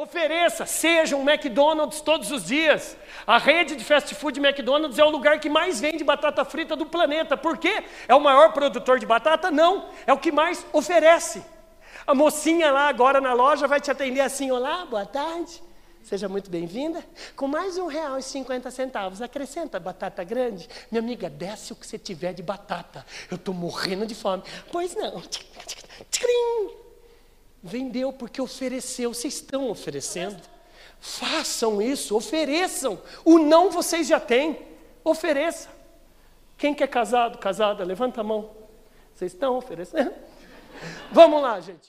Ofereça, seja um McDonald's todos os dias. A rede de fast food McDonald's é o lugar que mais vende batata frita do planeta. Por quê? É o maior produtor de batata? Não, é o que mais oferece. A mocinha lá agora na loja vai te atender assim: Olá, boa tarde. Seja muito bem-vinda. Com mais um real e cinquenta centavos. Acrescenta batata grande. Minha amiga, desce o que você tiver de batata. Eu estou morrendo de fome. Pois não. Tchim. Vendeu porque ofereceu. Vocês estão oferecendo? Façam isso, ofereçam. O não vocês já têm. Ofereça. Quem quer casado, casada, levanta a mão. Vocês estão oferecendo? Vamos lá, gente.